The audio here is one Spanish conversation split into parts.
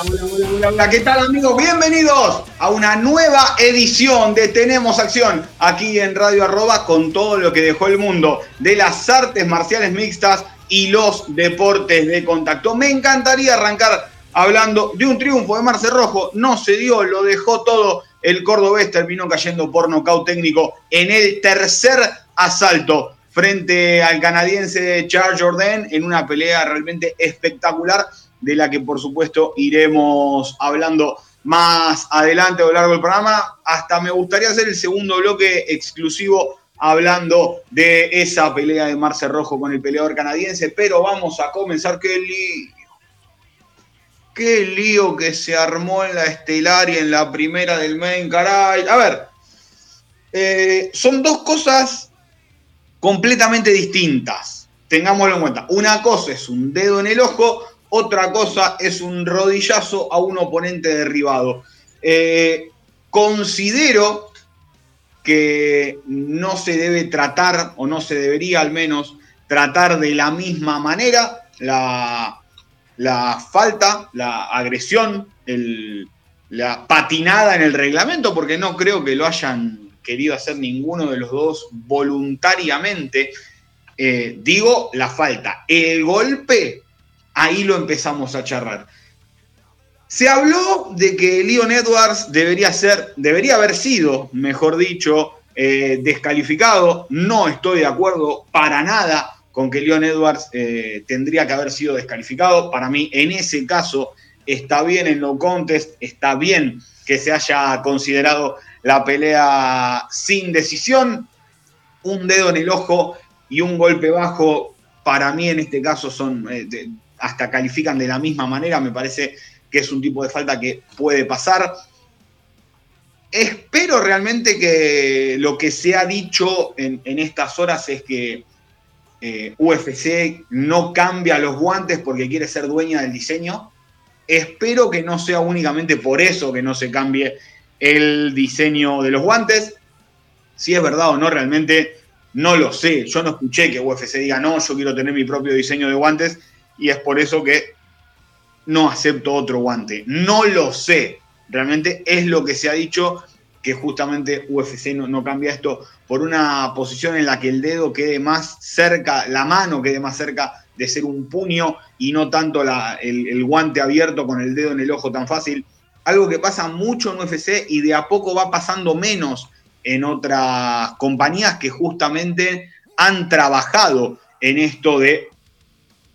Hola, hola, hola, ¿qué tal amigos? Bienvenidos a una nueva edición de Tenemos Acción aquí en Radio Arroba con todo lo que dejó el mundo de las artes marciales mixtas y los deportes de contacto. Me encantaría arrancar hablando de un triunfo de Marce Rojo, no se dio, lo dejó todo. El cordobés terminó cayendo por nocaut técnico en el tercer asalto frente al canadiense Charles Jordan en una pelea realmente espectacular de la que por supuesto iremos hablando más adelante a lo largo del programa. Hasta me gustaría hacer el segundo bloque exclusivo hablando de esa pelea de Marce Rojo con el peleador canadiense, pero vamos a comenzar. ¡Qué lío! ¡Qué lío que se armó en la estelar y en la primera del main, caray! A ver, eh, son dos cosas completamente distintas. Tengámoslo en cuenta. Una cosa es un dedo en el ojo, otra cosa es un rodillazo a un oponente derribado. Eh, considero que no se debe tratar, o no se debería al menos tratar de la misma manera la, la falta, la agresión, la patinada en el reglamento, porque no creo que lo hayan querido hacer ninguno de los dos voluntariamente. Eh, digo la falta. El golpe ahí lo empezamos a charlar. Se habló de que Leon Edwards debería ser, debería haber sido, mejor dicho, eh, descalificado. No estoy de acuerdo para nada con que Leon Edwards eh, tendría que haber sido descalificado. Para mí, en ese caso, está bien en no contest, está bien que se haya considerado la pelea sin decisión. Un dedo en el ojo y un golpe bajo, para mí en este caso son eh, hasta califican de la misma manera, me parece que es un tipo de falta que puede pasar. Espero realmente que lo que se ha dicho en, estas horas es que eh, UFC no cambia los guantes porque quiere ser dueña del diseño. Espero que no sea únicamente por eso que no se cambie el diseño de los guantes. Si es verdad o no, realmente no lo sé. Yo no escuché que UFC diga, no, yo quiero tener mi propio diseño de guantes y es por eso que no acepto otro guante. No lo sé. Realmente es lo que se ha dicho que justamente UFC no, no, cambia esto por una posición en la que el dedo quede más cerca, la mano quede más cerca de ser un puño y no tanto la, el, el, guante abierto con el dedo en el ojo tan fácil. Algo que pasa mucho en UFC y de a poco va pasando menos en otras compañías que justamente han trabajado en esto de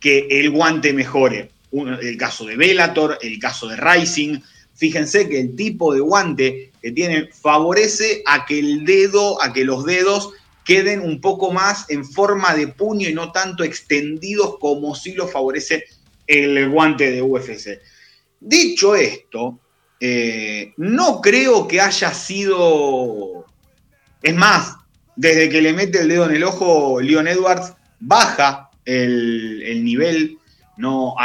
que el guante mejore. El caso de Bellator, el caso de Rising. Fíjense que el tipo de guante que tienen favorece a que el dedo, a que los dedos queden un poco más en forma de puño y no tanto extendidos como si lo favorece el guante de UFC. Dicho esto, eh, no creo que haya sido... Es más, desde que le mete el dedo en el ojo, Leon Edwards baja el, el nivel, no,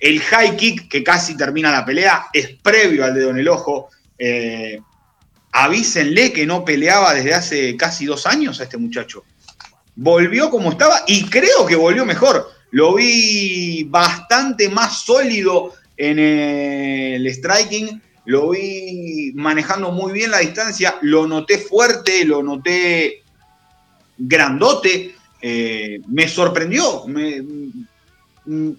el high kick que casi termina la pelea es previo al dedo en el ojo. Eh, avísenle que no peleaba desde hace casi dos años a este muchacho. Volvió como estaba y creo que volvió mejor. Lo vi bastante más sólido en el striking, lo vi manejando muy bien la distancia, lo noté fuerte, lo noté grandote, eh, me sorprendió. Mm,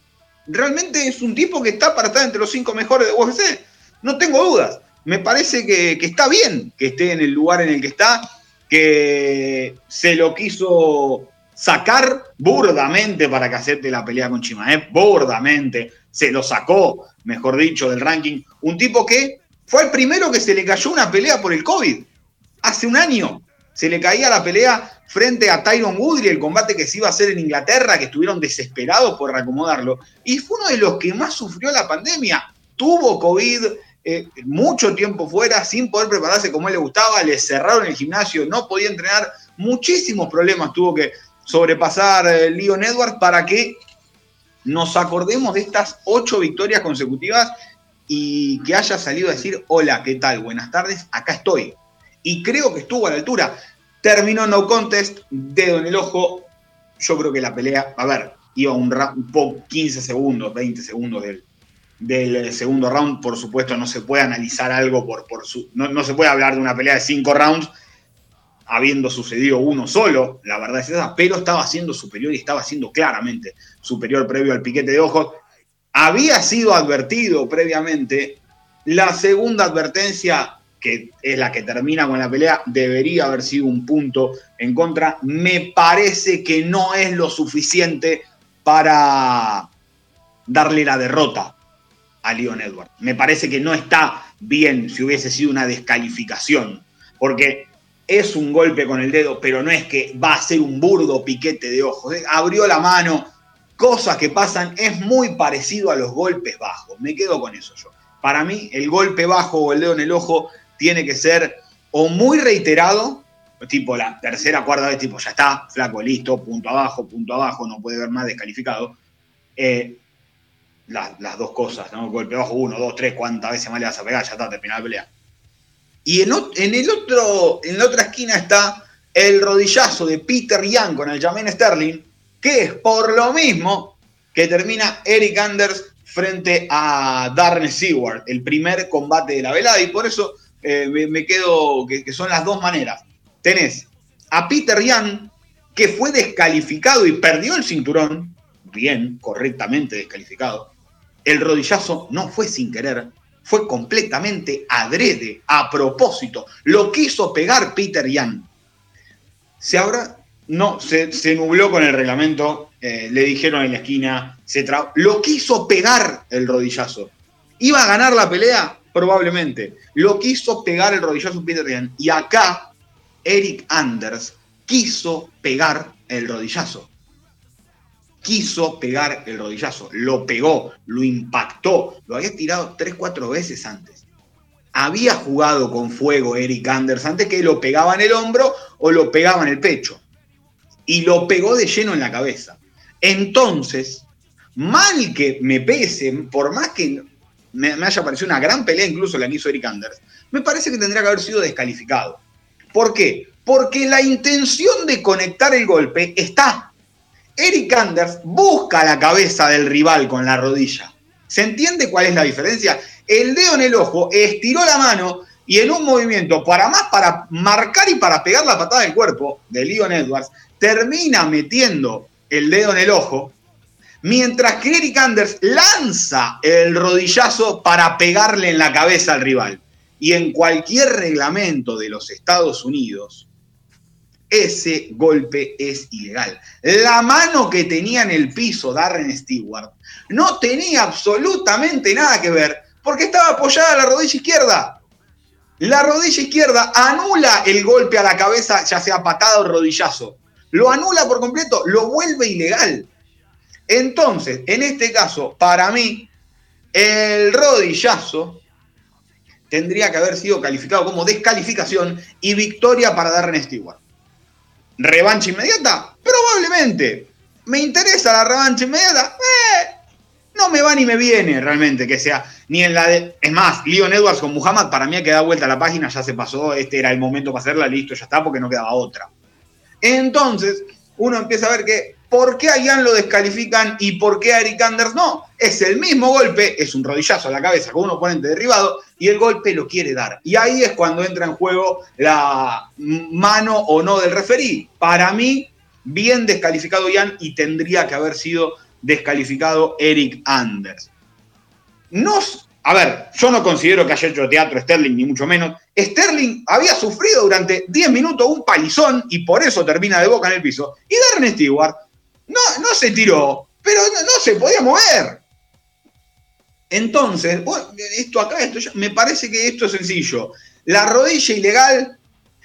realmente es un tipo que está para estar entre los cinco mejores de UFC. No tengo dudas. Me parece que, está bien que esté en el lugar en el que está, que se lo quiso sacar burdamente para que acepte la pelea con Chimaev, burdamente. Se lo sacó, mejor dicho, del ranking. Un tipo que fue el primero que se le cayó una pelea por el COVID. Hace un año se le caía la pelea frente a Tyron Woodley, el combate que se iba a hacer en Inglaterra, que estuvieron desesperados por reacomodarlo. Y fue uno de los que más sufrió la pandemia. Tuvo COVID, eh, mucho tiempo fuera, sin poder prepararse como él le gustaba, le cerraron el gimnasio, no podía entrenar, muchísimos problemas tuvo que sobrepasar eh, Leon Edwards para que nos acordemos de estas ocho victorias consecutivas y que haya salido a decir, hola, ¿qué tal? Buenas tardes, acá estoy. Y creo que estuvo a la altura. Terminó no contest, dedo en el ojo. Yo creo que la pelea, a ver, iba un, un poco 15 segundos, 20 segundos del, del segundo round. Por supuesto, no se puede analizar algo por, por su. No, no, se puede hablar de una pelea de cinco rounds habiendo sucedido uno solo, la verdad es esa, pero estaba siendo superior y estaba siendo claramente superior previo al piquete de ojos. Había sido advertido previamente. La segunda advertencia, que es la que termina con la pelea, debería haber sido un punto en contra. Me parece que no es lo suficiente para darle la derrota a Leon Edwards. Me parece que no está bien si hubiese sido una descalificación, porque es un golpe con el dedo, pero no es que va a ser un burdo piquete de ojos. ¿eh? Abrió la mano, cosas que pasan, es muy parecido a los golpes bajos. Me quedo con eso yo. Para mí, el golpe bajo o el dedo en el ojo tiene que ser o muy reiterado, tipo la tercera, cuarta vez, tipo ya está, flaco, listo, punto abajo, punto abajo, no puede ver más descalificado. Eh, las dos cosas, ¿no? Golpe bajo, uno, dos, tres, cuántas veces más le vas a pegar, ya está, termina la pelea. Y en, el otro, en la otra esquina está el rodillazo de Peter Young con el Jermaine Sterling, que es por lo mismo que termina Eric Anders frente a Darren Seward, el primer combate de la velada, y por eso eh, me, quedo que, son las dos maneras. Tenés a Peter Young, que fue descalificado y perdió el cinturón, bien, correctamente descalificado, el rodillazo no fue sin querer, fue completamente adrede, a propósito. Lo quiso pegar Peter Young. Se habrá. No, se, se nubló con el reglamento. Eh, le dijeron en la esquina. Se lo quiso pegar el rodillazo. ¿Iba a ganar la pelea? Probablemente. Lo quiso pegar el rodillazo Peter Young. Y acá, Eric Anders quiso pegar el rodillazo quiso pegar el rodillazo, lo pegó, lo impactó, lo había tirado tres, cuatro veces antes. Había jugado con fuego Eric Anders antes que lo pegaba en el hombro o lo pegaba en el pecho. Y lo pegó de lleno en la cabeza. Entonces, mal que me pese, por más que me, haya parecido una gran pelea, incluso la que hizo Eric Anders, me parece que tendría que haber sido descalificado. ¿Por qué? Porque la intención de conectar el golpe está Eric Anders busca la cabeza del rival con la rodilla. ¿Se entiende cuál es la diferencia? El dedo en el ojo estiró la mano y en un movimiento para más para marcar y para pegar la patada del cuerpo de Leon Edwards, termina metiendo el dedo en el ojo, mientras que Eric Anders lanza el rodillazo para pegarle en la cabeza al rival. Y en cualquier reglamento de los Estados Unidos, ese golpe es ilegal. La mano que tenía en el piso Darren Stewart no tenía absolutamente nada que ver porque estaba apoyada a la rodilla izquierda. La rodilla izquierda anula el golpe a la cabeza, ya sea patada o rodillazo. Lo anula por completo, lo vuelve ilegal. Entonces, en este caso, para mí, el rodillazo tendría que haber sido calificado como descalificación y victoria para Darren Stewart. ¿Revancha inmediata? Probablemente. ¿Me interesa la revancha inmediata? Eh, no me va ni me viene realmente que sea. Ni en la de. Es más, Leon Edwards con Muhammad, para mí ha quedado vuelta la página, ya se pasó, este era el momento para hacerla, listo, ya está, porque no quedaba otra. Entonces, uno empieza a ver que ¿Por qué a Ian lo descalifican y por qué a Eric Anders no? Es el mismo golpe, es un rodillazo a la cabeza con un oponente derribado y el golpe lo quiere dar. Y ahí es cuando entra en juego la mano o no del referí. Para mí, bien descalificado Ian y tendría que haber sido descalificado Eric Anders. Nos, a ver, yo no considero que haya hecho teatro Sterling, ni mucho menos. Sterling había sufrido durante 10 minutos un palizón y por eso termina de boca en el piso. Y Darren Stewart no, no se tiró, pero no, se podía mover. Entonces, esto acá, esto me parece que esto es sencillo. La rodilla ilegal,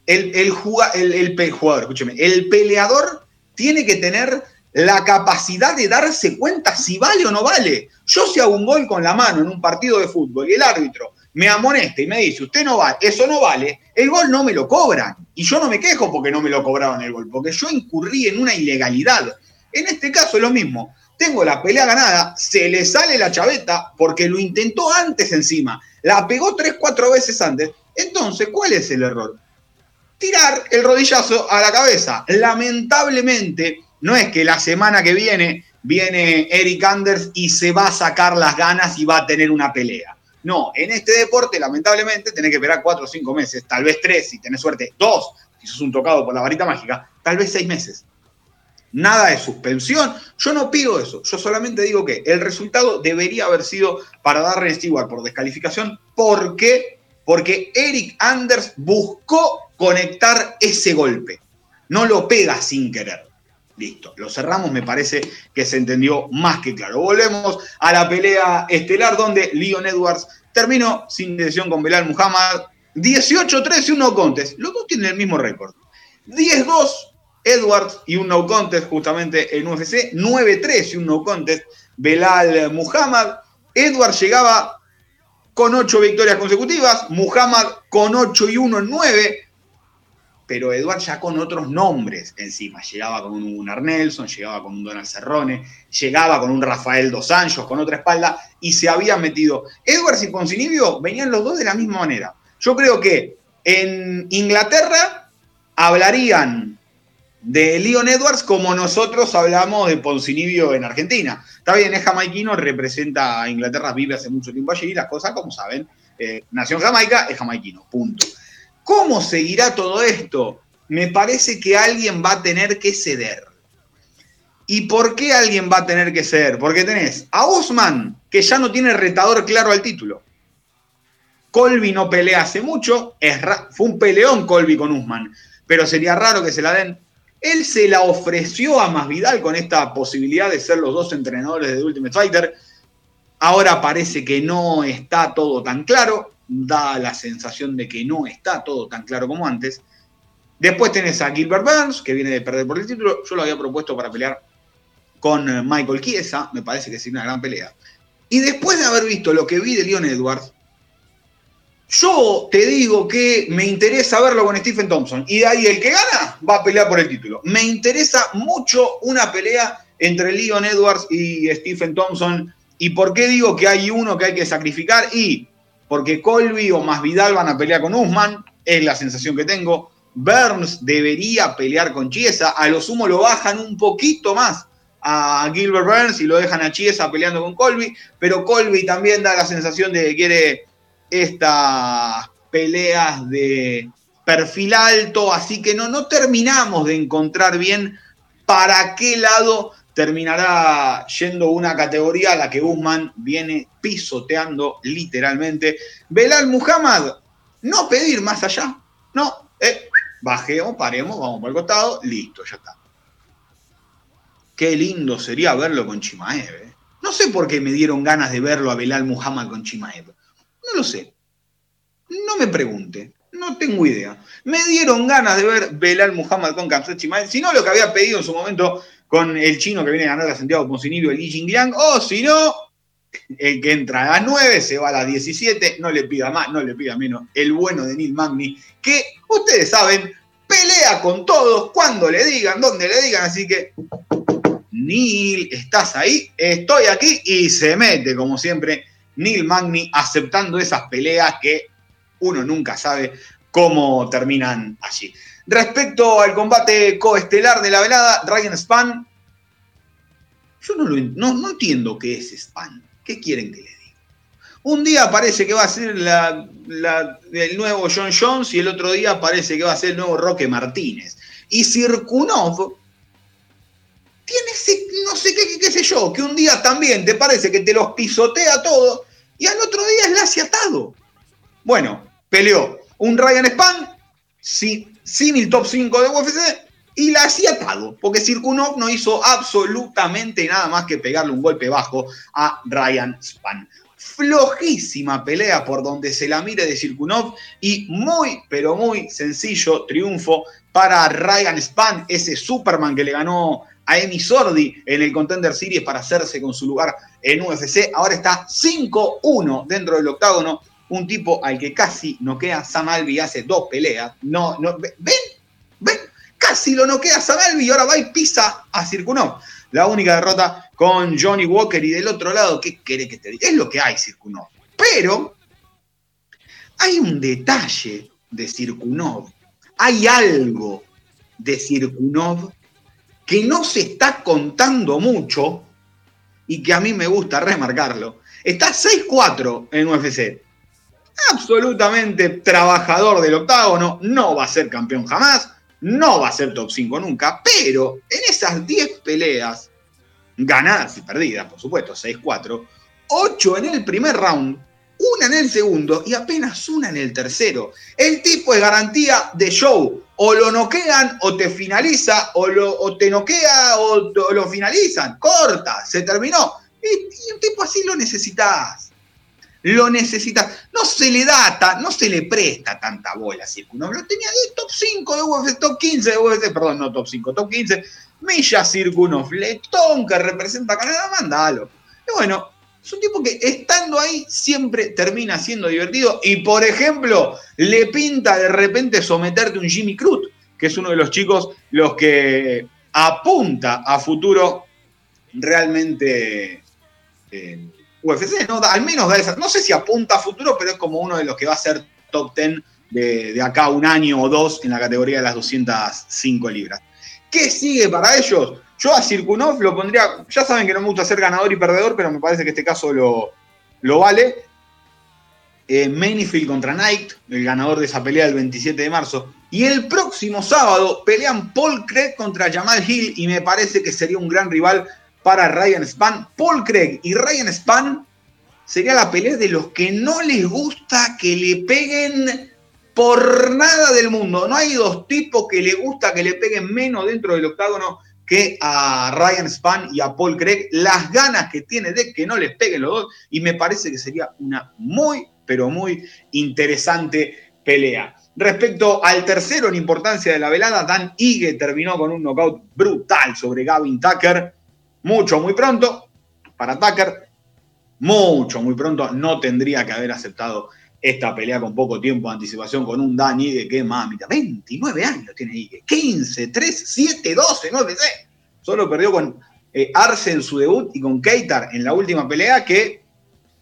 el, jugador, escúcheme, el peleador tiene que tener la capacidad de darse cuenta si vale o no vale. Yo si hago un gol con la mano en un partido de fútbol y el árbitro me amonesta y me dice, usted no vale, eso no vale, el gol no me lo cobran. Y yo no me quejo porque no me lo cobraron el gol, porque yo incurrí en una ilegalidad. En este caso es lo mismo. Tengo la pelea ganada, se le sale la chaveta porque lo intentó antes encima. La pegó tres, cuatro veces antes. Entonces, ¿cuál es el error? Tirar el rodillazo a la cabeza. Lamentablemente, no es que la semana que viene viene Eric Anders y se va a sacar las ganas y va a tener una pelea. No, en este deporte, lamentablemente, tenés que esperar cuatro o cinco meses, tal vez tres, si tenés suerte, dos, si sos un tocado por la varita mágica, tal vez seis meses. Nada de suspensión. Yo no pido eso. Yo solamente digo que el resultado debería haber sido para darle Stewart por descalificación. ¿Por qué? Porque Eric Anders buscó conectar ese golpe. No lo pega sin querer. Listo, lo cerramos, me parece que se entendió más que claro. Volvemos a la pelea estelar donde Leon Edwards terminó sin decisión con Belal Muhammad. 18-3 y un no contest. Los dos tienen el mismo récord. 10-2 Edwards y un no contest justamente en UFC. 9-3 y un no contest Belal Muhammad. Edwards llegaba con 8 victorias consecutivas. Muhammad con 8 y 1 en 9 pero Eduard ya con otros nombres encima. Llegaba con un Gunnar Nelson, llegaba con un Donald Cerrone, llegaba con un Rafael Dos Anjos, con otra espalda, y se había metido. Edwards y Poncinibio venían los dos de la misma manera. Yo creo que en Inglaterra hablarían de Leon Edwards como nosotros hablamos de Poncinibio en Argentina. Está bien, es jamaiquino, representa a Inglaterra, vive hace mucho tiempo allí, las cosas, como saben, eh, nació en Jamaica, es jamaiquino, punto. ¿Cómo seguirá todo esto? Me parece que alguien va a tener que ceder. ¿Y por qué alguien va a tener que ceder? Porque tenés a Osman, que ya no tiene retador claro al título. Colby no pelea hace mucho, fue un peleón Colby con Usman, pero sería raro que se la den. Él se la ofreció a Masvidal con esta posibilidad de ser los dos entrenadores de Ultimate Fighter. Ahora parece que no está todo tan claro da la sensación de que no está todo tan claro como antes. Después tenés a Gilbert Burns, que viene de perder por el título. Yo lo había propuesto para pelear con Michael Chiesa, me parece que sería una gran pelea. Y después de haber visto lo que vi de Leon Edwards, yo te digo que me interesa verlo con Stephen Thompson. Y de ahí el que gana va a pelear por el título. Me interesa mucho una pelea entre Leon Edwards y Stephen Thompson. ¿Y por qué digo que hay uno que hay que sacrificar? Y porque Colby o más Vidal van a pelear con Usman, es la sensación que tengo. Burns debería pelear con Chiesa, a lo sumo lo bajan un poquito más a Gilbert Burns y lo dejan a Chiesa peleando con Colby, pero Colby también da la sensación de que quiere estas peleas de perfil alto, así que no, no terminamos de encontrar bien para qué lado terminará yendo una categoría a la que Guzmán viene pisoteando literalmente. Belal Muhammad, no pedir más allá, no, eh, bajemos, paremos, vamos por el costado, listo, ya está. Qué lindo sería verlo con Chimaev. Eh. No sé por qué me dieron ganas de verlo a Belal Muhammad con Chimaev. No lo sé. No me pregunte. No tengo idea. Me dieron ganas de ver Belal Muhammad con Kamsat Chimaev. Si no, lo que había pedido en su momento con el chino que viene a ganar a Santiago Poncinibio, el Li Jingliang, o si no, el que entra a las 9 se va a las 17, no le pida más, no le pida menos, el bueno de Neil Magni, que ustedes saben, pelea con todos cuando le digan, donde le digan, así que Neil, ¿estás ahí? Estoy aquí y se mete, como siempre, Neil Magni aceptando esas peleas que uno nunca sabe cómo terminan allí. Respecto al combate coestelar de la velada, Ryan Span, yo no, entiendo qué es Span. ¿Qué quieren que le diga? Un día parece que va a ser el nuevo John Jones y el otro día parece que va a ser el nuevo Roque Martínez. Y Sirkunov tiene ese, no sé qué, yo, que un día también te parece que te los pisotea todo y al otro día es la atado. Bueno, peleó un Ryan Span, sí, sin el top 5 de UFC y la hacía atado, porque Sirkunov no hizo absolutamente nada más que pegarle un golpe bajo a Ryan Span. Flojísima pelea por donde se la mire de Sirkunov y muy, pero muy sencillo triunfo para Ryan Span, ese Superman que le ganó a Emi Sordi en el Contender Series para hacerse con su lugar en UFC. Ahora está 5-1 dentro del octágono un tipo al que casi noquea Sam Alvey hace dos peleas. No, no, ven, ven, casi lo noquea Sam Alvey y ahora va y pisa a Circunov. La única derrota con Johnny Walker y del otro lado, ¿qué quiere que te diga? Es lo que hay, Circunov. Pero hay un detalle de Circunov. Hay algo de Circunov que no se está contando mucho y que a mí me gusta remarcarlo. Está 6-4 en UFC. Absolutamente trabajador del octágono, no va a ser campeón jamás, no va a ser top 5 nunca, pero en esas 10 peleas, ganadas y perdidas, por supuesto, 6-4, 8 en el primer round, una en el segundo y apenas una en el tercero. El tipo es garantía de show. O lo noquean o te finaliza, o, lo, te noquea o, lo finalizan. Corta, se terminó. Y, un tipo así lo necesitas. Lo necesitas. No se le da, no se le presta tanta bola Circunov. Lo tenía top 5 de UFC, top 15 de UFC, perdón, no top 5, top 15. Milla Circunov, Letón que representa a Canadá, mandalo. Y bueno, es un tipo que estando ahí siempre termina siendo divertido y, por ejemplo, le pinta de repente someterte un Jimmy Cruz, que es uno de los chicos los que apunta a futuro realmente eh, UFC, ¿no? Al menos da esa, no sé si apunta a futuro, pero es como uno de los que va a ser top 10 de, de acá un año o dos en la categoría de las 205 libras. ¿Qué sigue para ellos? Yo a Circunov lo pondría, ya saben que no me gusta ser ganador y perdedor, pero me parece que este caso lo, lo vale. Eh, contra Knight, el ganador de esa pelea del 27 de marzo. Y el próximo sábado pelean Paul Craig contra Jamal Hill y me parece que sería un gran rival para Ryan Span. Paul Craig y Ryan Span sería la pelea de los que no les gusta que le peguen por nada del mundo. No hay dos tipos que le gusta que le peguen menos dentro del octágono que a Ryan Span y a Paul Craig, las ganas que tiene de que no les peguen los dos, y me parece que sería una muy, pero muy interesante pelea. Respecto al tercero en importancia de la velada, Dan Ige terminó con un knockout brutal sobre Gavin Tucker, mucho, muy pronto, para Tucker, mucho, muy pronto, no tendría que haber aceptado esta pelea con poco tiempo de anticipación con un Dan Ige que mamita, 29 años tiene Ige, 15, 3, 7, 12, 9, 6. Solo perdió con eh, Arce en su debut y con Keitar en la última pelea que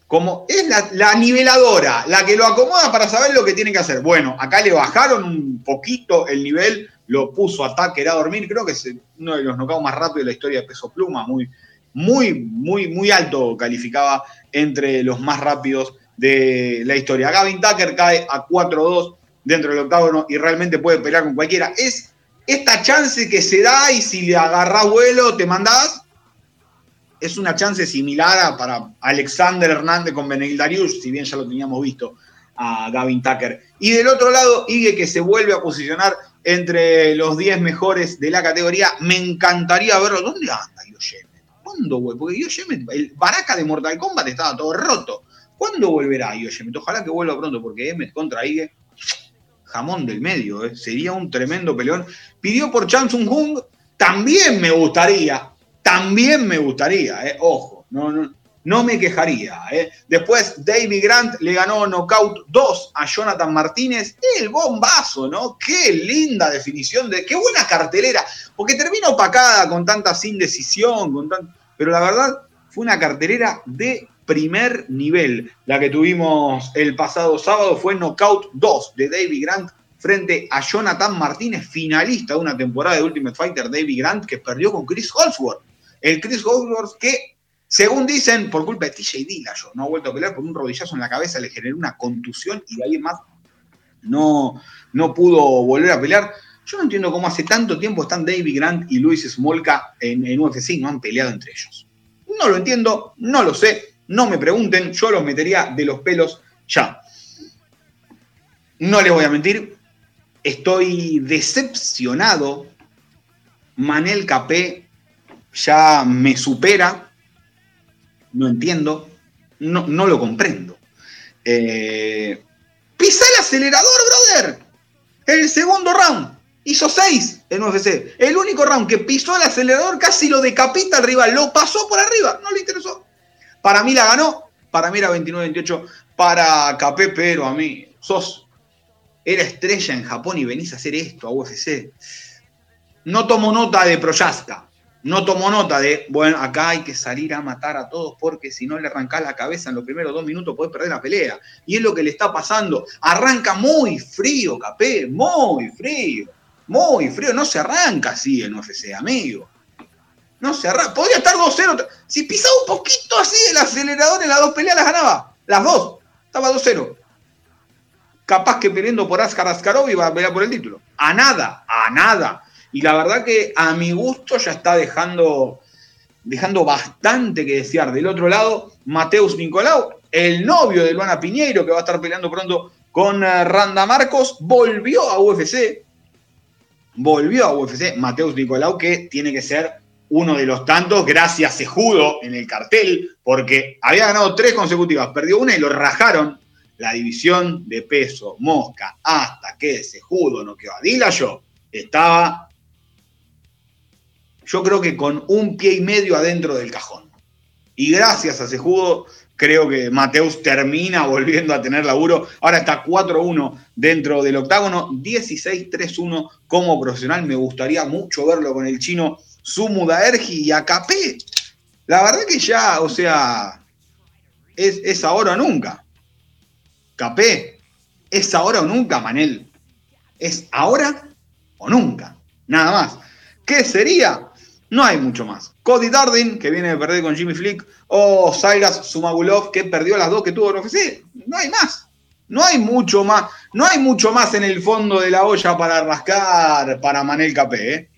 como es la, niveladora, la que lo acomoda para saber lo que tiene que hacer. Bueno, acá le bajaron un poquito el nivel, lo puso a Tucker a dormir, creo que es uno de los knockouts más rápidos de la historia de peso pluma, muy, muy, muy, muy alto calificaba entre los más rápidos de la historia. Gavin Tucker cae a 4-2 dentro del octágono y realmente puede pelear con cualquiera. Es esta chance que se da y si le agarrás vuelo te mandás. Es una chance similar a para Alexander Hernández con Benedict Darius, si bien ya lo teníamos visto a Gavin Tucker. Y del otro lado, Ige que se vuelve a posicionar entre los 10 mejores de la categoría. Me encantaría verlo. ¿Dónde anda Yosheme? ¿Cuándo, güey? Porque Yosheme, el baraca de Mortal Kombat estaba todo roto. ¿Cuándo volverá Yoshemit? Ojalá que vuelva pronto, porque Emmet contra Ige, jamón del medio, ¿eh? sería un tremendo peleón. Pidió por Chan Sung Hung, también me gustaría, también me gustaría, ¿eh? ojo, no, no, no me quejaría. ¿eh? Después David Grant le ganó knockout 2 a Jonathan Martínez. El bombazo, ¿no? Qué linda definición, de qué buena cartelera, porque termina opacada con tanta indecisión, con tan... pero la verdad fue una cartelera de primer nivel. La que tuvimos el pasado sábado fue Knockout 2 de David Grant frente a Jonathan Martínez, finalista de una temporada de Ultimate Fighter, David Grant, que perdió con Chris Holsworth. El Chris Holsworth que, según dicen, por culpa de TJ Dillashaw, no ha vuelto a pelear por un rodillazo en la cabeza, le generó una contusión y de ahí más no, no pudo volver a pelear. Yo no entiendo cómo hace tanto tiempo están David Grant y Luis Smolka en, UFC no han peleado entre ellos. No lo entiendo, no lo sé, no me pregunten, yo los metería de los pelos ya. No les voy a mentir, estoy decepcionado. Manel Capé ya me supera. No entiendo, no, no lo comprendo. Eh, pisa el acelerador, brother. El segundo round. Hizo seis en UFC. El único round que pisó el acelerador casi lo decapita al rival. Lo pasó por arriba. No le interesó. Para mí la ganó, para mí era 29-28 para Capé, pero a mí, sos, era estrella en Japón y venís a hacer esto a UFC. No tomo nota de Proyaska, no tomo nota de, bueno, acá hay que salir a matar a todos porque si no le arrancás la cabeza en los primeros dos minutos podés perder la pelea. Y es lo que le está pasando. Arranca muy frío, Capé, muy frío, muy frío. No se arranca así en UFC, amigo. No se. Podría estar 2-0. Si pisaba un poquito así el acelerador en las dos peleas, las ganaba. Las dos. Estaba 2-0. Capaz que peleando por Askar Askarov iba a pelear por el título. A nada, a nada. Y la verdad que a mi gusto ya está dejando, dejando bastante que desear. Del otro lado, Mateus Nicolau, el novio de Luana Piñeiro, que va a estar peleando pronto con eh, Randa Marcos, volvió a UFC. Volvió a UFC Mateus Nicolau, que tiene que ser uno de los tantos, gracias a Sejudo en el cartel, porque había ganado tres consecutivas, perdió una y lo rajaron la división de peso mosca hasta que Sejudo no quedó a yo estaba yo creo que con un pie y medio adentro del cajón. Y gracias a ese jugo, creo que Mateus termina volviendo a tener laburo. Ahora está 4-1 dentro del octágono, 16-3-1 como profesional. Me gustaría mucho verlo con el chino Sumu Daergi y Acapé. La verdad que ya, o sea, es, es ahora o nunca. Capé, es ahora o nunca, Manel. Es ahora o nunca. Nada más. ¿Qué sería? No hay mucho más. Cody Darden, que viene de perder con Jimmy Flick, o Saigas Sumagulov, que perdió las dos que tuvo en UFC. No hay más. No hay mucho más. No hay mucho más en el fondo de la olla para rascar para Manel Capé. ¿eh?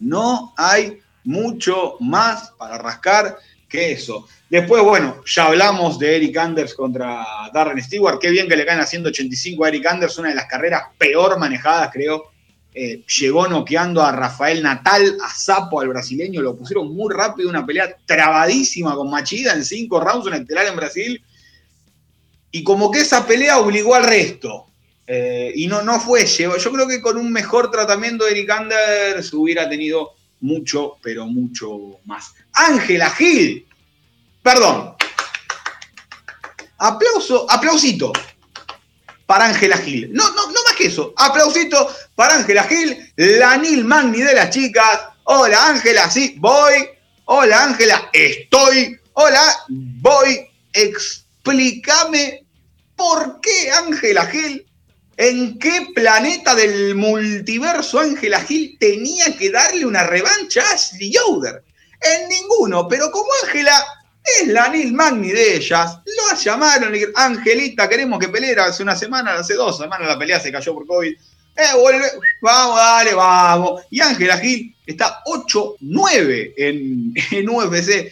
No hay mucho más para rascar que eso. Después, bueno, ya hablamos de Eric Anders contra Darren Stewart. Qué bien que le caen a 185 a Eric Anders, una de las carreras peor manejadas, creo, eh, llegó noqueando a Rafael Natal, a Sapo, al brasileño, lo pusieron muy rápido, una pelea trabadísima con Machida en cinco rounds, un estelar en Brasil. Y como que esa pelea obligó al resto. Eh, y no, no fue, yo creo que con un mejor tratamiento de Eric Anders hubiera tenido mucho, pero mucho más. Ángela Gil, perdón. Aplauso, aplausito para Ángela Gil. No, no, no más que eso. Aplausito para Ángela Gil, la Nil Magni de las chicas. Hola Ángela, sí, voy. Hola Ángela, estoy. Hola, voy. Explícame por qué Ángela Gil, en qué planeta del multiverso Ángela Gil tenía que darle una revancha a Ashley Yoder. En ninguno, pero como Ángela es la Nil Magni de ellas. Lo llamaron, Angelita, queremos que pelee. Hace una semana, hace dos semanas la pelea se cayó por COVID. Eh, vuelve, vamos, dale, vamos. Y Ángela Gil está 8-9 en, en UFC.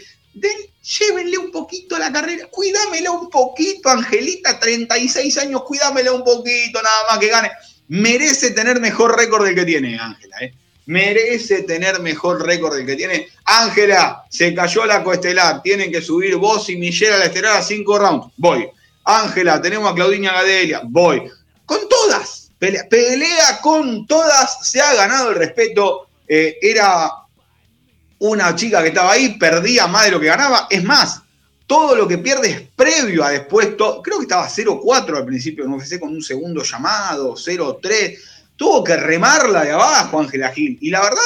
Llévenle un poquito la carrera, cuídamela un poquito, Angelita, 36 años, cuídamela un poquito, nada más que gane. Merece tener mejor récord del que tiene Ángela, ¿eh? merece tener mejor récord del que tiene. Ángela, se cayó la coestelar, tienen que subir vos y Michelle a la estelar a cinco rounds. Voy. Ángela, tenemos a Claudinia Gadelia. Voy. Con todas. Pelea, pelea con todas. Se ha ganado el respeto. Eh, era una chica que estaba ahí, perdía más de lo que ganaba. Es más, todo lo que pierde es previo a después. creo que estaba 0-4 al principio no UFC con un segundo llamado, 0-3 tuvo que remarla de abajo Ángela Gil. Y la verdad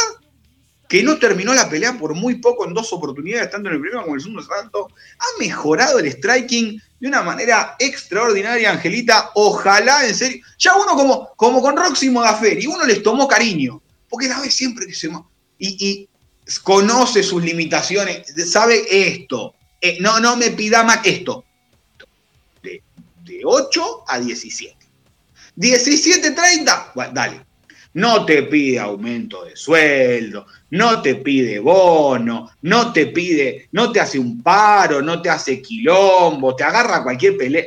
que no terminó la pelea por muy poco en dos oportunidades, tanto en el primero como en el segundo salto. Ha mejorado el striking de una manera extraordinaria, Angelita. Ojalá, en serio. Ya uno como, como con Roxy Modaferi, uno les tomó cariño. Porque la ve siempre que se... Y, y conoce sus limitaciones, sabe esto. Eh, no, no me pida más esto. De, de 8 a 17. 17.30, bueno, dale. No te pide aumento de sueldo, no te pide bono, no te pide, no te hace un paro, no te hace quilombo, te agarra cualquier pelea.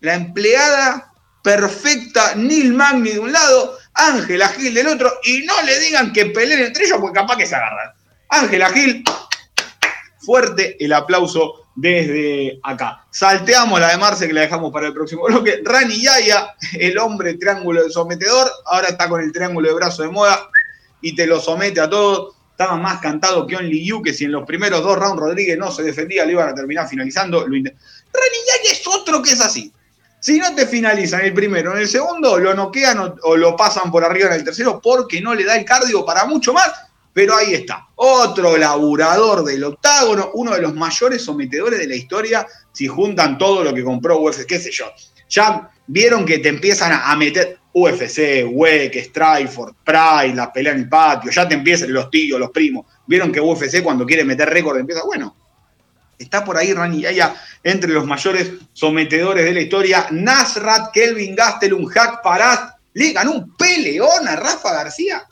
La empleada perfecta, Neil Magni de un lado, Ángela Gil del otro, y no le digan que peleen entre ellos porque capaz que se agarran. Ángela Gil, fuerte el aplauso desde acá. Salteamos la de Marce que la dejamos para el próximo bloque. Rani Yaya, el hombre triángulo de sometedor, ahora está con el triángulo de brazo de moda y te lo somete a todos. Estaba más cantado que Only You, que si en los primeros dos rounds Rodríguez no se defendía, le iban a terminar finalizando. Rani es otro que es así. Si no te finalizan el primero en el segundo, lo noquean o, lo pasan por arriba en el tercero porque no le da el cardio para mucho más. Pero ahí está, otro laburador del octágono, uno de los mayores sometedores de la historia, si juntan todo lo que compró UFC, qué sé yo. Ya vieron que te empiezan a meter UFC, WEC, Strikeforce, Pride, la pelea en el patio, ya te empiezan los tíos, los primos. Vieron que UFC cuando quiere meter récord empieza, bueno, está por ahí Rani Yaya entre los mayores sometedores de la historia. Nasrat, Kelvin Gastelum, Hack Parat, le ganó un peleón a Rafa García.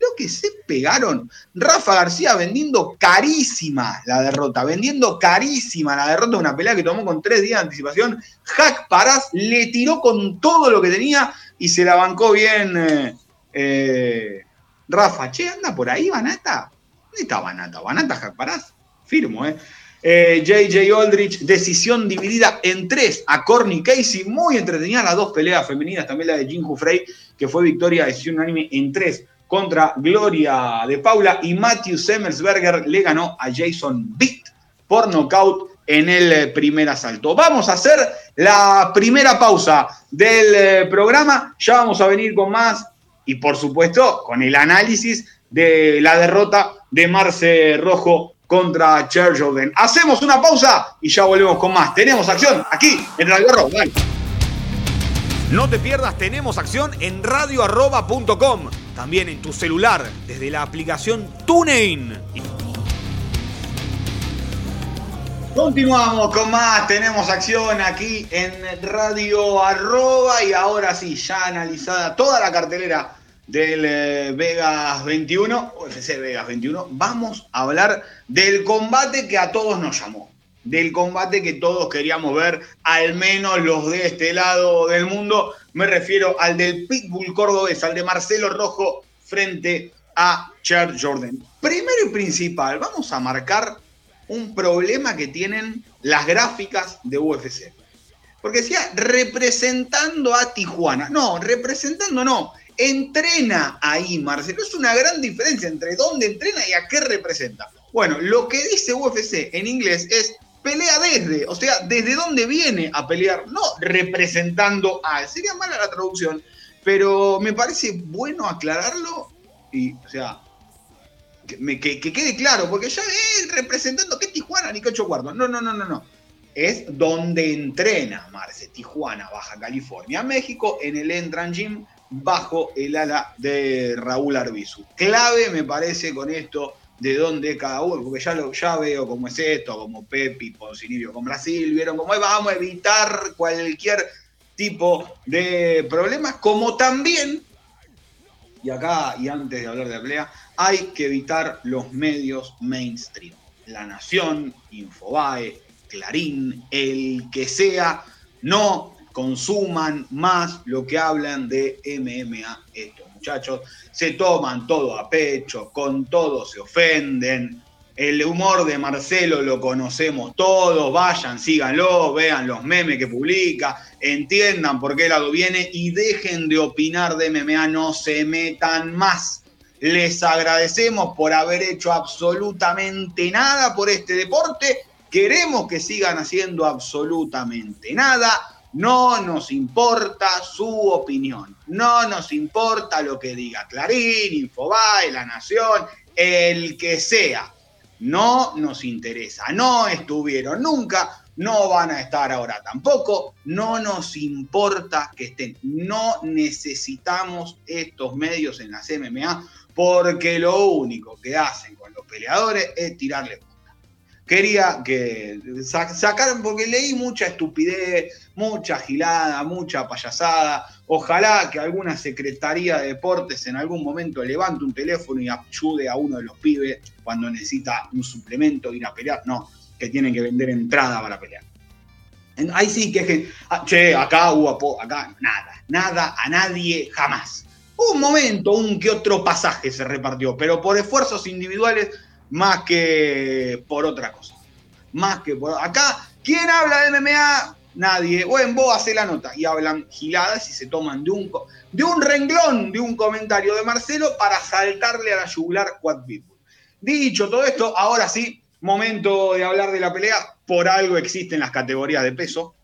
Lo que se pegaron. Rafa García vendiendo carísima la derrota, vendiendo carísima la derrota de una pelea que tomó con tres días de anticipación. Hack Paraz le tiró con todo lo que tenía y se la bancó bien eh, eh, Rafa. Che, anda por ahí, Banata. ¿Dónde está Banata? Banata Hack Paraz. Firmo, ¿eh? JJ eh, Aldrich, decisión dividida en tres a Corny Casey. Muy entretenida las dos peleas femeninas, también la de Jin Frey, que fue victoria de decisión unánime en tres contra Gloria de Paula. Y Matthew Semmelsberger le ganó a Jason Bitt por nocaut en el primer asalto. Vamos a hacer la primera pausa del eh, programa. Ya vamos a venir con más y, por supuesto, con el análisis de la derrota de Marce Rojo contra Cher Jordan. Hacemos una pausa y ya volvemos con más. Tenemos acción aquí en Radio Rock. No te pierdas, tenemos acción en radioarroba.com. También en tu celular, desde la aplicación TuneIn. Continuamos con más, tenemos acción aquí en Radio Arroba y ahora sí, ya analizada toda la cartelera del eh, Vegas 21, UFC Vegas 21, vamos a hablar del combate que a todos nos llamó, del combate que todos queríamos ver, al menos los de este lado del mundo, me refiero al del Pitbull cordobés, al de Marcelo Rojo frente a Chad Jordan. Primero y principal, vamos a marcar un problema que tienen las gráficas de UFC. Porque decía representando a Tijuana. No, representando no entrena ahí, Marcelo. Es una gran diferencia entre dónde entrena y a qué representa. Bueno, lo que dice UFC en inglés es pelea desde, o sea, desde dónde viene a pelear, no representando a. Sería mala la traducción, pero me parece bueno aclararlo y, o sea, que, que, quede claro, porque ya es representando que Tijuana ni que ocho. No, no, no, no, no. Es donde entrena Marce, Tijuana, Baja California, México, en el Entran Gym bajo el ala de Raúl Arbizu. Clave me parece con esto de dónde cada uno, porque ya, lo, ya veo cómo es esto, como Pepi, Poncinibio con Brasil, vieron cómo vamos a evitar cualquier tipo de problemas, como también, y acá y antes de hablar de pelea, hay que evitar los medios mainstream. La Nación, Infobae, Clarín, el que sea, no consuman más lo que hablan de MMA estos muchachos. Se toman todo a pecho, con todo se ofenden. El humor de Marcelo lo conocemos todos, vayan, síganlo, vean los memes que publica, entiendan por qué lado viene y dejen de opinar de MMA, no se metan más. Les agradecemos por haber hecho absolutamente nada por este deporte. Queremos que sigan haciendo absolutamente nada no nos importa su opinión, no nos importa lo que diga Clarín, Infobae, La Nación, el que sea. No nos interesa, no estuvieron nunca, no van a estar ahora tampoco, no nos importa que estén, no necesitamos estos medios en las MMA porque lo único que hacen con los peleadores es tirarle quería que sacaran, porque leí mucha estupidez, mucha gilada, mucha payasada. Ojalá que alguna secretaría de deportes en algún momento levante un teléfono y ayude a uno de los pibes cuando necesita un suplemento, ir a pelear. No, que tienen que vender entrada para pelear. Ahí sí que, ah, che, acá hubo, acá nada, nada, a nadie, jamás. Un momento, un que otro pasaje se repartió, pero por esfuerzos individuales más que por otra cosa. Más que por. Acá, ¿quién habla de MMA? Nadie. Bueno, vos hace la nota y hablan giladas y se toman de un, de un renglón de un comentario de Marcelo para saltarle a la yugular Quad. Dicho todo esto, ahora sí, momento de hablar de la pelea. Por algo existen las categorías de peso.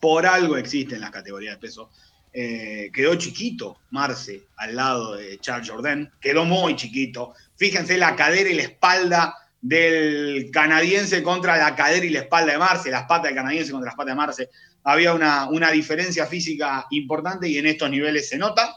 Por algo existen las categorías de peso. Eh, quedó chiquito Marce al lado de Charles Jordan. Quedó muy chiquito. Fíjense la cadera y la espalda del canadiense contra la cadera y la espalda de Marce, las patas del canadiense contra las patas de Marce. Había una, una diferencia física importante y en estos niveles se nota.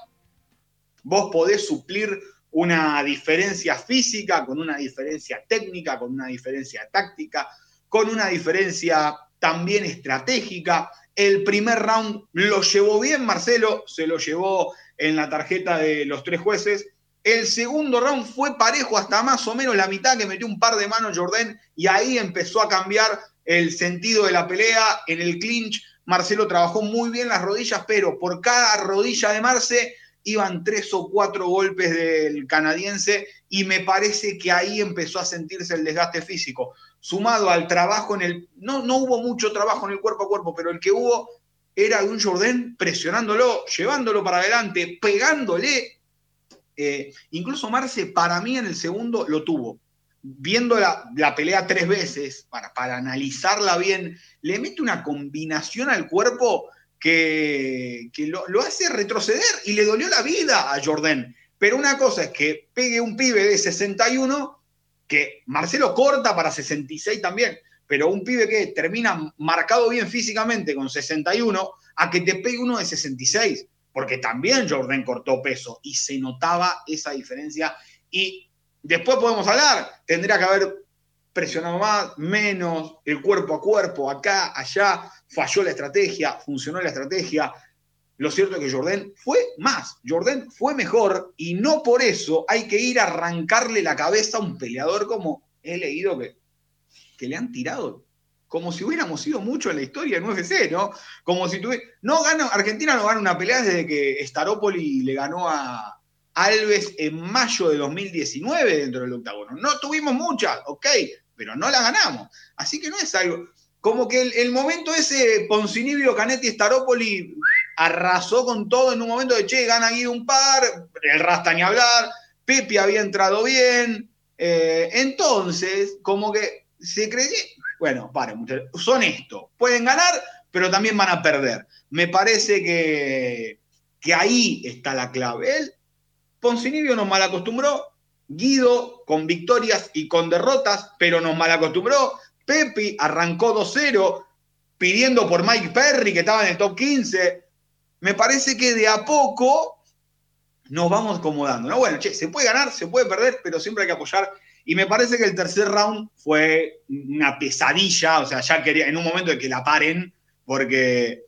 Vos podés suplir una diferencia física con una diferencia técnica, con una diferencia táctica, con una diferencia también estratégica. El primer round lo llevó bien Marcelo, se lo llevó en la tarjeta de los tres jueces el segundo round fue parejo hasta más o menos la mitad que metió un par de manos Jordan y ahí empezó a cambiar el sentido de la pelea. En el clinch Marcelo trabajó muy bien las rodillas, pero por cada rodilla de Marce iban tres o cuatro golpes del canadiense y me parece que ahí empezó a sentirse el desgaste físico. Sumado al trabajo en el... No, no hubo mucho trabajo en el cuerpo a cuerpo, pero el que hubo era de un Jordan presionándolo, llevándolo para adelante, pegándole eh, incluso Marce, para mí en el segundo lo tuvo. Viendo la, pelea tres veces, para, para, analizarla bien, le mete una combinación al cuerpo que, lo, lo, hace retroceder y le dolió la vida a Jordan. Pero una cosa es que pegue un pibe de 61, que Marcelo corta para 66 también, pero un pibe que termina marcado bien físicamente con 61, a que te pegue uno de 66 porque también Jordan cortó peso y se notaba esa diferencia. Y después podemos hablar, tendría que haber presionado más, menos, el cuerpo a cuerpo, acá, allá, falló la estrategia, funcionó la estrategia. Lo cierto es que Jordan fue más, Jordan fue mejor y no por eso hay que ir a arrancarle la cabeza a un peleador como he leído que, que le han tirado como si hubiéramos sido mucho en la historia del UFC, ¿no? Como si tuviera... No gana, Argentina no gana una pelea desde que Staropoli le ganó a Alves en mayo de 2019 dentro del octágono. No tuvimos muchas, ok, pero no las ganamos. Así que no es algo... Como que el, momento ese, Poncinibio, Canetti, Staropoli arrasó con todo en un momento de, che, gana Guido un par, el Rasta ni hablar, Pepe había entrado bien. Eh, entonces, como que se creyó, bueno, paren, muchachos. Son esto. Pueden ganar, pero también van a perder. Me parece que, que ahí está la clave. Él, Poncinibio nos mal acostumbró. Guido con victorias y con derrotas, pero nos mal acostumbró. Pepi arrancó 2-0 pidiendo por Mike Perry, que estaba en el top 15. Me parece que de a poco nos vamos acomodando. ¿no? Bueno, che, se puede ganar, se puede perder, pero siempre hay que apoyar y me parece que el tercer round fue una pesadilla, o sea, ya quería, en un momento de que la paren, porque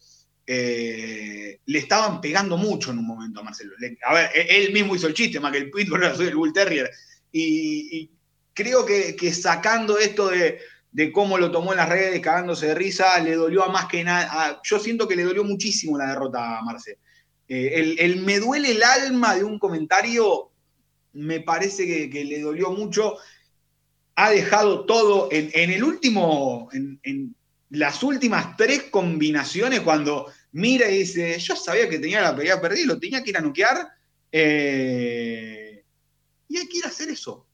eh, le estaban pegando mucho en un momento a Marcelo. a ver, e-, él mismo hizo el chiste, más que el Pitbull, soy el Bull Terrier. Y, creo que, sacando esto de, cómo lo tomó en las redes, cagándose de risa, le dolió a más que nada. Yo siento que le dolió muchísimo la derrota a Marcelo. Eh, el, me duele el alma de un comentario me parece que, le dolió mucho. Ha dejado todo en, el último, en, las últimas tres combinaciones, cuando mira y dice, yo sabía que tenía la pelea perdida, lo tenía que ir a noquear. Eh, y hay que ir a hacer eso.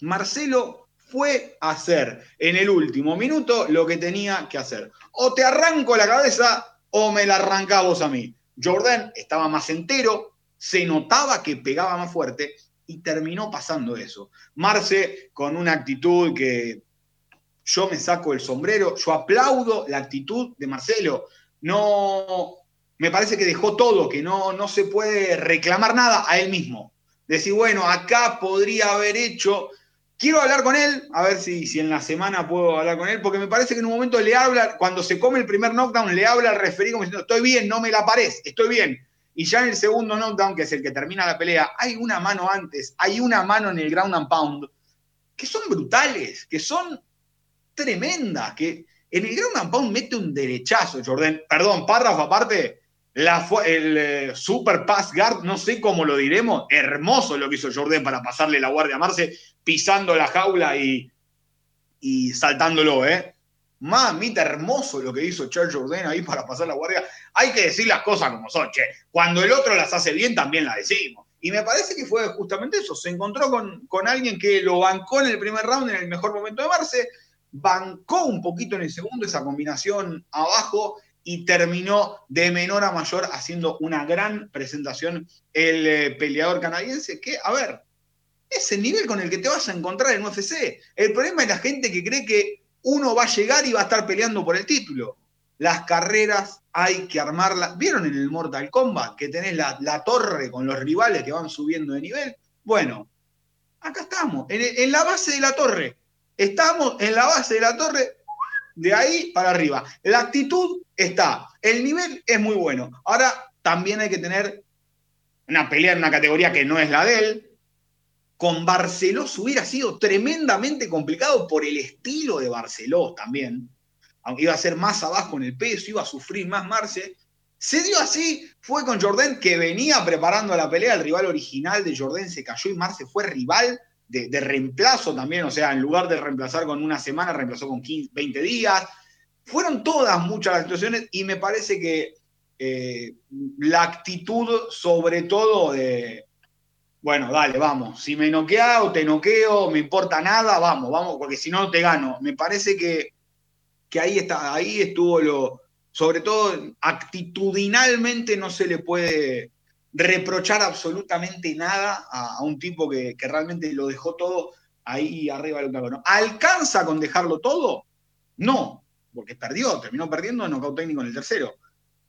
Marcelo fue a hacer en el último minuto lo que tenía que hacer. O te arranco la cabeza o me la arrancás vos a mí. Jordan estaba más entero, se notaba que pegaba más fuerte y terminó pasando eso. Marce con una actitud que yo me saco el sombrero, yo aplaudo la actitud de Marcelo. No, me parece que dejó todo, que no, no se puede reclamar nada a él mismo. Decir, bueno, acá podría haber hecho. Quiero hablar con él, a ver si, si en la semana puedo hablar con él, porque me parece que en un momento le habla, cuando se come el primer knockdown, le habla al referee como diciendo, estoy bien, no me la pares, estoy bien. Y ya en el segundo knockdown, que es el que termina la pelea, hay una mano antes, hay una mano en el ground and pound, que son brutales, que son tremendas, que en el ground and pound mete un derechazo, Jordan. Perdón, párrafo aparte, la, el eh, super pass guard, no sé cómo lo diremos, hermoso lo que hizo Jordan para pasarle la guardia a Marce, pisando la jaula y, y saltándolo, ¿eh? Mamita, hermoso lo que hizo Charles Jordan ahí para pasar la guardia. Hay que decir las cosas como son, che. Cuando el otro las hace bien, también las decimos. Y me parece que fue justamente eso. Se encontró con, con alguien que lo bancó en el primer round en el mejor momento de Marce, bancó un poquito en el segundo esa combinación abajo y terminó de menor a mayor haciendo una gran presentación el eh, peleador canadiense, que, a ver, es el nivel con el que te vas a encontrar en UFC. El problema es la gente que cree que uno va a llegar y va a estar peleando por el título. Las carreras hay que armarlas. ¿Vieron en el Mortal Kombat que tenés la, torre con los rivales que van subiendo de nivel? Bueno, acá estamos, en, en la base de la torre. Estamos en la base de la torre, de ahí para arriba. La actitud está, el nivel es muy bueno. Ahora también hay que tener una pelea en una categoría que no es la de él. Con Barceló hubiera sido tremendamente complicado por el estilo de Barceló también. Aunque iba a ser más abajo en el peso, iba a sufrir más Marce. Se dio así, fue con Jordan que venía preparando la pelea, el rival original de Jordan se cayó y Marce fue rival de, reemplazo también, o sea, en lugar de reemplazar con una semana, reemplazó con 15, 20 días. Fueron todas muchas las situaciones y me parece que eh, la actitud, sobre todo de, bueno, dale, vamos, si me noquea o te noqueo, me importa nada, vamos, vamos, porque si no te gano. Me parece que, que ahí, está, ahí estuvo lo, sobre todo actitudinalmente no se le puede reprochar absolutamente nada a, un tipo que, realmente lo dejó todo ahí arriba del octágono. ¿Alcanza con dejarlo todo? No, porque perdió, terminó perdiendo en knockout técnico en el tercero.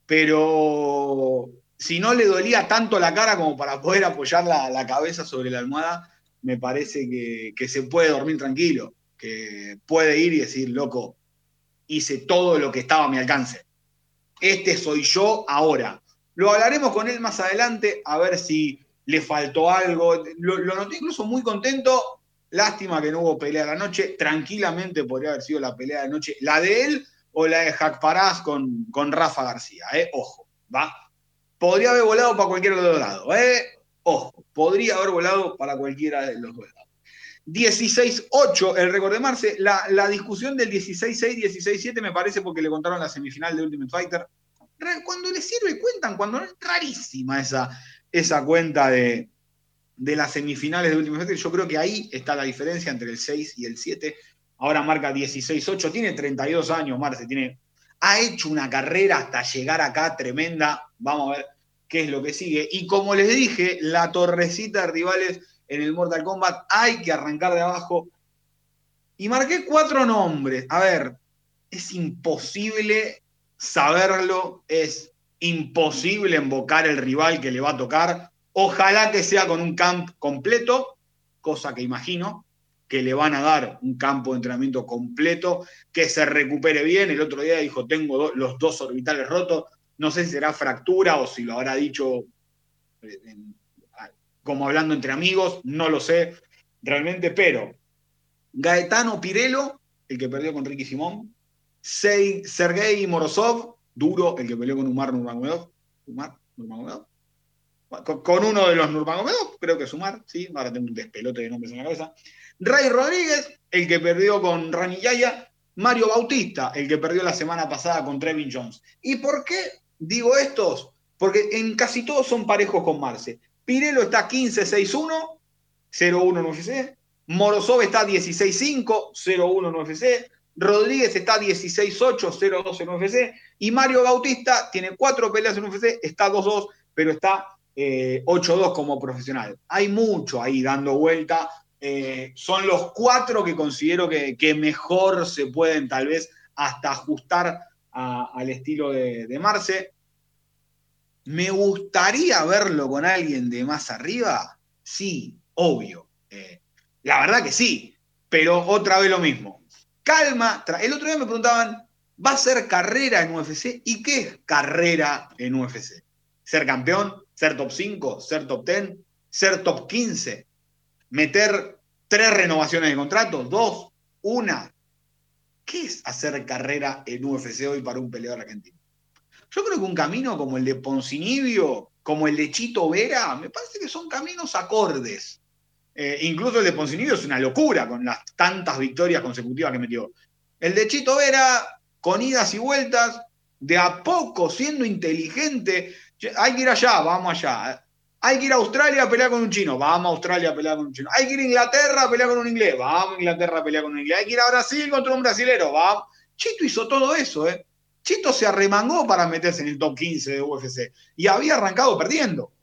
Pero si no le dolía tanto la cara como para poder apoyar la, cabeza sobre la almohada, me parece que, se puede dormir tranquilo, que puede ir y decir, loco, hice todo lo que estaba a mi alcance. Este soy yo ahora. Lo hablaremos con él más adelante, a ver si le faltó algo. Lo, noté incluso muy contento. Lástima que no hubo pelea de la noche. Tranquilamente podría haber sido la pelea de la noche, la de él o la de Jack Parás con, con Rafa García. ¿eh? Ojo, ¿va? Podría haber volado para cualquiera de los dos lados. ¿eh? Ojo, podría haber volado para cualquiera de los dos lados. 16-8 el récord de Marce. La, discusión del 16-6, 16-7 me parece porque le contaron la semifinal de Ultimate Fighter cuando les sirve cuentan, cuando no es rarísima esa, esa cuenta de, las semifinales de último Yo creo que ahí está la diferencia entre el 6 y el 7. Ahora marca 16-8, tiene 32 años, Marce, tiene, ha hecho una carrera hasta llegar acá tremenda. Vamos a ver qué es lo que sigue. Y como les dije, la torrecita de rivales en el Mortal Kombat hay que arrancar de abajo. Y marqué cuatro nombres. A ver, es imposible saberlo, es imposible invocar el rival que le va a tocar. Ojalá que sea con un camp completo, cosa que imagino, que le van a dar un campo de entrenamiento completo, que se recupere bien. El otro día dijo, tengo los dos orbitales rotos. No sé si será fractura o si lo habrá dicho eh, como hablando entre amigos, no lo sé realmente, pero Gaetano Pirelo, el que perdió con Ricky Simón, Sergei Morozov, duro, el que peleó con Umar Nurmagomedov. Umar Nurmagomedov. Con, uno de los Nurmagomedov, creo que es Umar, sí, ahora tengo un despelote de nombres en la cabeza. Ray Rodríguez, el que perdió con Rani Yaya. Mario Bautista, el que perdió la semana pasada con Trevin Jones. ¿Y por qué digo estos? Porque en casi todos son parejos con Marce. Pirelo está 15-6-1, 0-1 en UFC. Morozov está 16-5, 0-1 en UFC. Rodríguez está 16-8, 0-2 en UFC. Y Mario Bautista tiene cuatro peleas en UFC, está 2-2, pero está 8-2 eh, como profesional. Hay mucho ahí dando vuelta. Eh, son los cuatro que considero que, mejor se pueden tal vez hasta ajustar al estilo de, Marce. ¿Me gustaría verlo con alguien de más arriba? Sí, obvio. Eh, la verdad que sí, pero otra vez lo mismo calma. El otro día me preguntaban, ¿va a ser carrera en UFC? ¿Y qué es carrera en UFC? ¿Ser campeón? ¿Ser top 5? ¿Ser top 10? ¿Ser top 15? ¿Meter tres renovaciones de contrato? ¿Dos? ¿Una? ¿Qué es hacer carrera en UFC hoy para un peleador argentino? Yo creo que un camino como el de Poncinibio, como el de Chito Vera, me parece que son caminos acordes eh, incluso el de Poncinibio es una locura con las tantas victorias consecutivas que metió. El de Chito Vera, con idas y vueltas, de a poco, siendo inteligente, hay que ir allá, vamos allá. Hay que ir a Australia a pelear con un chino. Vamos a Australia a pelear con un chino. Hay que ir a Inglaterra a pelear con un inglés. Vamos a Inglaterra a pelear con un inglés. Hay que ir a Brasil contra un brasilero. Vamos. Chito hizo todo eso, ¿eh? Chito se arremangó para meterse en el top 15 de UFC y había arrancado perdiendo.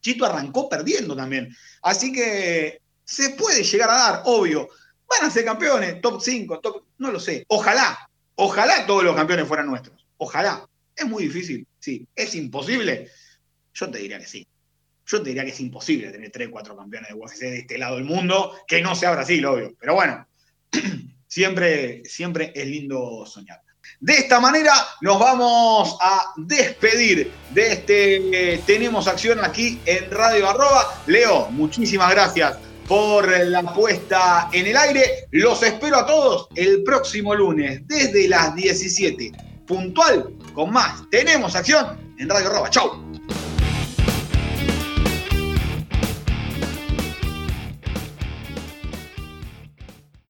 Chito arrancó perdiendo también. Así que se puede llegar a dar, obvio. Van a ser campeones, top 5, top, no lo sé. Ojalá, ojalá todos los campeones fueran nuestros. Ojalá. Es muy difícil, sí. Es imposible. Yo te diría que sí. Yo te diría que es imposible tener 3, 4 campeones de UFC de este lado del mundo, que no sea Brasil, obvio. Pero bueno, siempre, siempre es lindo soñar. De esta manera nos vamos a despedir de este Tenemos Acción aquí en Radio Arroba. Leo, muchísimas gracias por la puesta en el aire. Los espero a todos el próximo lunes desde las 17. Puntual con más. Tenemos acción en Radio Arroba. Chau.